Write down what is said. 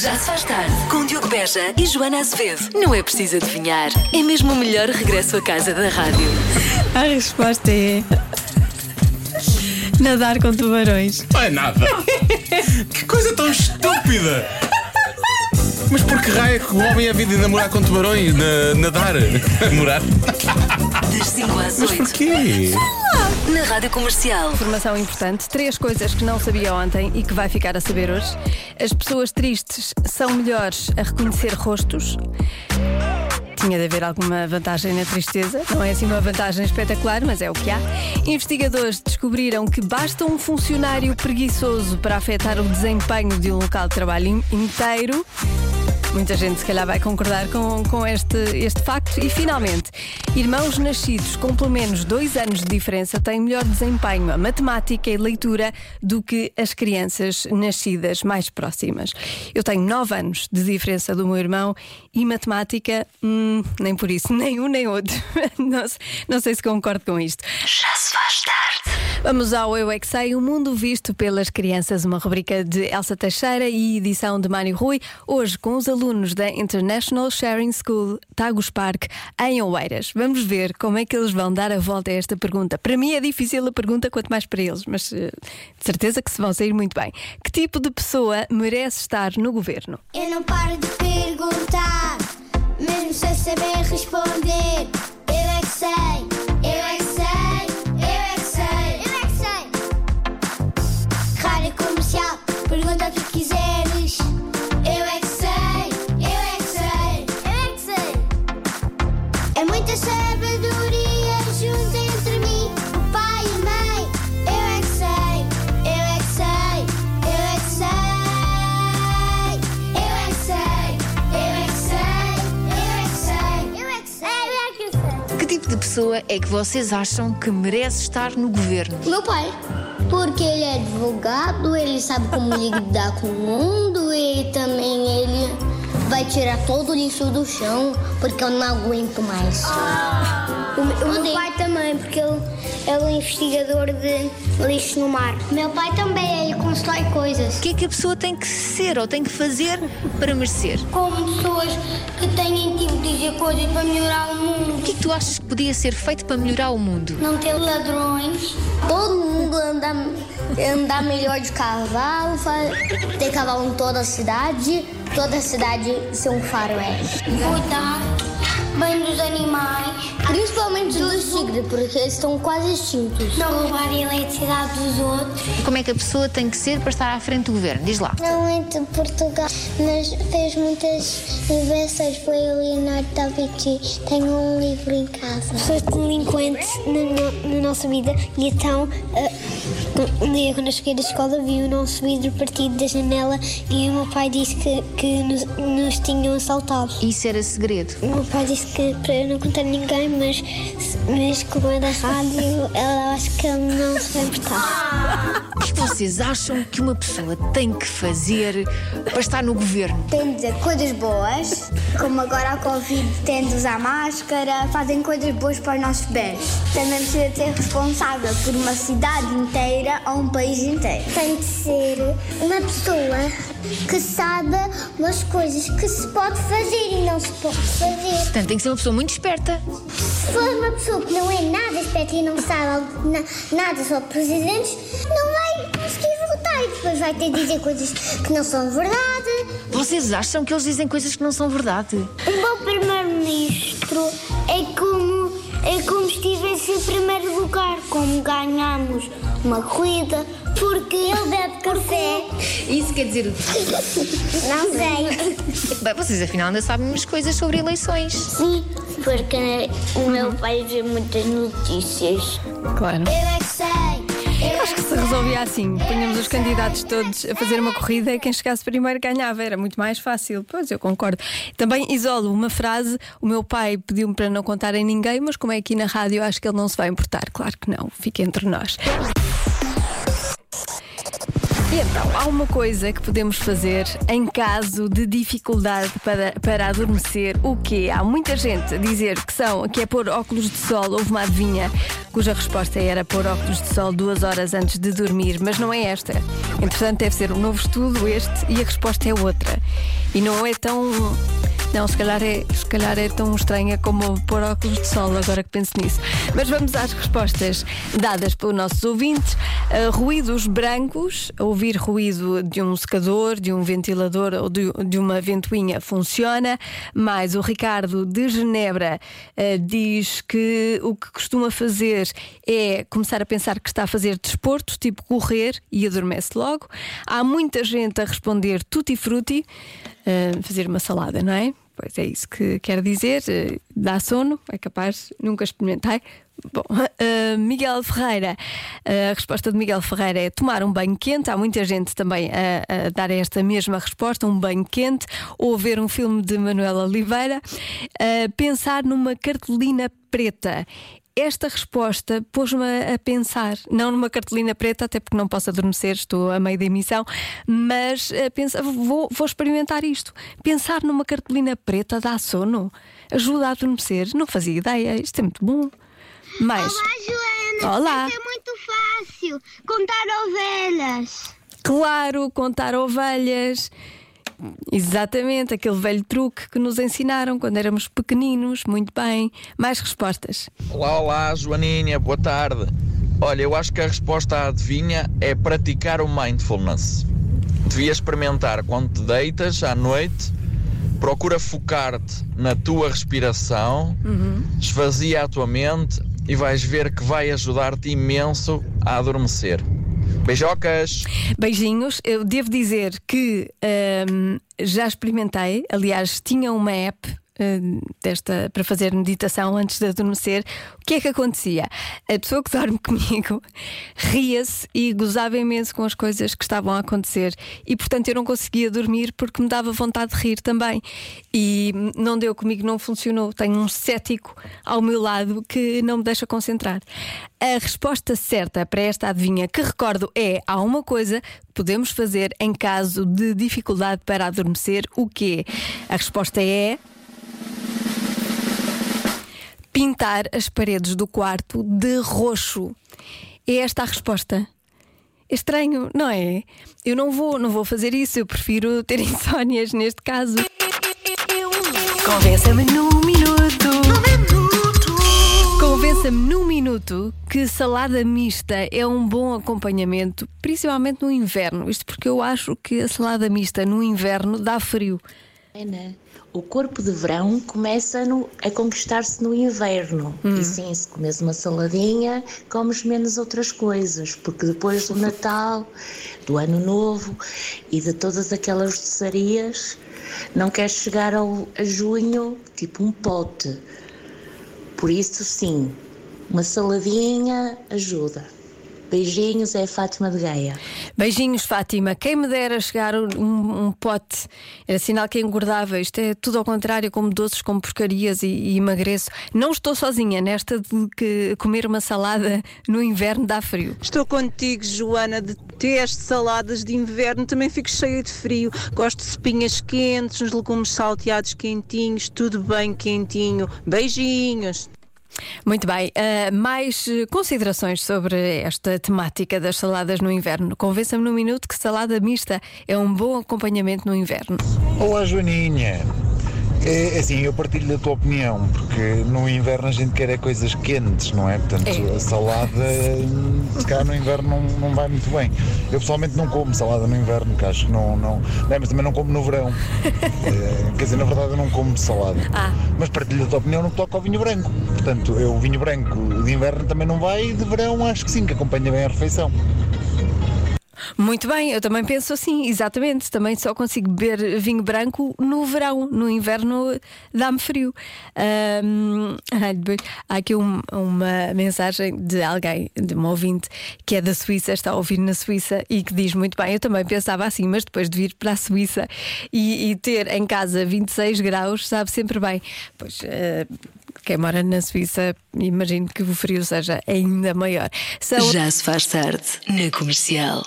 Já se faz tarde com Diogo Beja e Joana Azevedo. Não é preciso adivinhar, é mesmo o melhor regresso à casa da rádio. A resposta é. Nadar com tubarões. Não é nada. que coisa tão estúpida. Mas por que raio é que o homem é vida de namorar com tubarões? Na, nadar? Namorar? Das 5 às Mas 8. porquê? Na rádio comercial. Informação importante: três coisas que não sabia ontem e que vai ficar a saber hoje. As pessoas tristes são melhores a reconhecer rostos. Tinha de haver alguma vantagem na tristeza. Não é assim uma vantagem espetacular, mas é o que há. Investigadores descobriram que basta um funcionário preguiçoso para afetar o desempenho de um local de trabalho in- inteiro. Muita gente, se calhar, vai concordar com, com este, este facto. E, finalmente, irmãos nascidos com pelo menos dois anos de diferença têm melhor desempenho a matemática e leitura do que as crianças nascidas mais próximas. Eu tenho nove anos de diferença do meu irmão e matemática, hum, nem por isso, nem um nem outro. não, não sei se concordo com isto. Já se faz tarde. Vamos ao Eu é que Sei, o mundo visto pelas crianças, uma rubrica de Elsa Teixeira e edição de Mário Rui, hoje com os alunos da International Sharing School Tagus Park em Oeiras. Vamos ver como é que eles vão dar a volta a esta pergunta. Para mim é difícil a pergunta, quanto mais para eles, mas eh, de certeza que se vão sair muito bem. Que tipo de pessoa merece estar no governo? Eu não paro de perguntar, mesmo sem saber responder. Eu é que sei, muita sabedoria junto entre mim, o pai e a mãe. Eu é que sei, eu é que sei, eu é que sei. Eu é que sei, eu é que sei, eu é que sei, eu é que sei, eu é que sei. Que tipo de pessoa é que vocês acham que merece estar no governo? Meu pai. Porque ele é advogado, ele sabe como lidar com o mundo e também ele vai tirar todo o lixo do chão, porque eu não aguento mais. O, me- o meu pai também, porque ele é o investigador de lixo no mar. Meu pai também, ele constrói coisas. O que é que a pessoa tem que ser ou tem que fazer para merecer? Como pessoas que têm tipo de dizer coisas para melhorar o mundo. O que é que tu achas que podia ser feito para melhorar o mundo? Não ter ladrões. Todo mundo anda, andar melhor de cavalo, ter cavalo em toda a cidade, toda a cidade ser um faroeste. Cuidar bem dos animais. Principalmente dos tigres, porque eles estão quase extintos. Não roubar a eletricidade dos outros. Como é que a pessoa tem que ser para estar à frente do governo? Diz lá. Não é de Portugal, mas fez muitas invenções. Foi o Leonardo da Vinci. Tenho um livro em casa. Pessoas delinquentes na, na nossa vida e então um dia quando eu cheguei da escola vi o nosso vidro partido da janela e o meu pai disse que, que nos, nos tinham assaltado. Isso era segredo. O meu pai disse que para eu não contar a ninguém, mas, mas como é da rádio, ela acho que ele não se vai importar. O que vocês acham que uma pessoa tem que fazer para estar no governo? Tem de dizer coisas boas, como agora a Covid tem de usar máscara, fazem coisas boas para os nossos bens. Também precisa ser responsável por uma cidade inteira ou um país inteiro. Tem de ser uma pessoa que saiba as coisas que se pode fazer e não se pode fazer. Portanto, tem que ser uma pessoa muito esperta. Se for uma pessoa que não é nada esperta e não sabe na- nada sobre presidentes, não vai conseguir votar e depois vai ter de dizer coisas que não são verdade. Vocês acham que eles dizem coisas que não são verdade? Um bom primeiro-ministro é como, é como se estivesse em primeiro lugar, como ganhamos uma corrida, porque ele bebe café. Isso quer dizer o quê? Não sei. Bem, vocês afinal ainda sabem umas coisas sobre eleições. Sim, porque o meu pai vê muitas notícias. Claro. Eu é que Acho que se resolvia assim. Punhamos os candidatos todos a fazer uma corrida e quem chegasse primeiro ganhava. Era muito mais fácil. Pois, eu concordo. Também isolo uma frase. O meu pai pediu-me para não contar em ninguém, mas como é aqui na rádio, acho que ele não se vai importar. Claro que não. Fica entre nós. E então, há uma coisa que podemos fazer em caso de dificuldade para, para adormecer. O quê? Há muita gente a dizer que, são, que é pôr óculos de sol. Houve uma adivinha cuja resposta era pôr óculos de sol duas horas antes de dormir, mas não é esta. Entretanto, deve ser um novo estudo este e a resposta é outra. E não é tão. Não, se calhar, é, se calhar é tão estranha como pôr óculos de sol, agora que penso nisso. Mas vamos às respostas dadas pelos nossos ouvintes. Uh, ruídos brancos, ouvir ruído de um secador, de um ventilador ou de, de uma ventoinha funciona. Mais o Ricardo de Genebra uh, diz que o que costuma fazer é começar a pensar que está a fazer desporto, tipo correr, e adormece logo. Há muita gente a responder tutti frutti, uh, fazer uma salada, não é? Pois é isso que quer dizer. Uh, dá sono, é capaz, nunca experimentei. Bom, uh, Miguel Ferreira, uh, a resposta de Miguel Ferreira é tomar um banho quente. Há muita gente também a, a dar esta mesma resposta: um banho quente, ou ver um filme de Manuela Oliveira. Uh, pensar numa cartolina preta. Esta resposta pôs-me a pensar, não numa cartolina preta, até porque não posso adormecer, estou a meio da emissão, mas a pensar, vou, vou experimentar isto. Pensar numa cartolina preta dá sono, ajuda a adormecer. Não fazia ideia, isto é muito bom. Mas, Olá, Joana. Olá. Isso é muito fácil. Contar ovelhas. claro, contar ovelhas. Exatamente, aquele velho truque que nos ensinaram quando éramos pequeninos. Muito bem. Mais respostas. Olá, olá, Joaninha, boa tarde. Olha, eu acho que a resposta à adivinha é praticar o mindfulness. Devia experimentar quando te deitas à noite, procura focar-te na tua respiração, esvazia a tua mente e vais ver que vai ajudar-te imenso a adormecer. Beijocas! Beijinhos. Eu devo dizer que hum, já experimentei, aliás, tinha uma app. Hum, Desta, para fazer meditação antes de adormecer, o que é que acontecia? A pessoa que dorme comigo ria-se e gozava imenso com as coisas que estavam a acontecer, e portanto eu não conseguia dormir porque me dava vontade de rir também. E não deu comigo, não funcionou. Tenho um cético ao meu lado que não me deixa concentrar. A resposta certa para esta adivinha, que recordo é: há uma coisa que podemos fazer em caso de dificuldade para adormecer. O quê? A resposta é. Pintar as paredes do quarto de roxo. É esta a resposta. É estranho, não é? Eu não vou, não vou fazer isso, eu prefiro ter insónias neste caso. Convença-me num minuto. Convença-me num minuto que salada mista é um bom acompanhamento, principalmente no inverno. Isto porque eu acho que a salada mista no inverno dá frio. Ana, o corpo de verão começa no- a conquistar-se no inverno. E sim, se comes uma saladinha, comes menos outras coisas, porque depois do Natal, do Ano Novo e de todas aquelas doçarias, não queres chegar ao, a junho tipo um pote. Por isso, sim, uma saladinha ajuda. Beijinhos, é a Fátima de Gaia. Beijinhos, Fátima. Quem me dera chegar um, um pote era sinal que engordava. Isto é tudo ao contrário, como doces, como porcarias e, e emagreço. Não estou sozinha nesta de que comer uma salada no inverno dá frio. Estou contigo, Joana. Detesto saladas de inverno, também fico cheia de frio. Gosto de sopinhas quentes, uns legumes salteados quentinhos, tudo bem quentinho. Beijinhos. Muito bem. ah, mais eh, considerações sobre esta temática das saladas no inverno. Convença-me num minuto que salada mista é um bom acompanhamento no inverno. Olá Joaninha. É assim, eu partilho da tua opinião, porque no inverno a gente quer é coisas quentes, não é? Portanto, É. a salada, se calhar no inverno não, não vai muito bem. Eu pessoalmente não como salada no inverno, que acho que não, não, não, mas também não como no verão. É, quer dizer, na verdade eu não como salada. Ah. Mas partilho da tua opinião no que toca ao vinho branco. Portanto, eu, o vinho branco de inverno também não vai, e de verão acho que sim, que acompanha bem a refeição. Muito bem, eu também penso assim, exatamente. Também só consigo beber vinho branco no verão, no inverno dá-me frio. Depois, há aqui um- uma mensagem de alguém, de um ouvinte, que é da Suíça, está a ouvir na Suíça e que diz muito bem. Eu também pensava assim, mas depois de vir para a Suíça e, e ter em casa 26 graus, sabe sempre bem. Pois. ah, quem mora na Suíça, imagino que o frio seja ainda maior. São Já se faz tarde na comercial.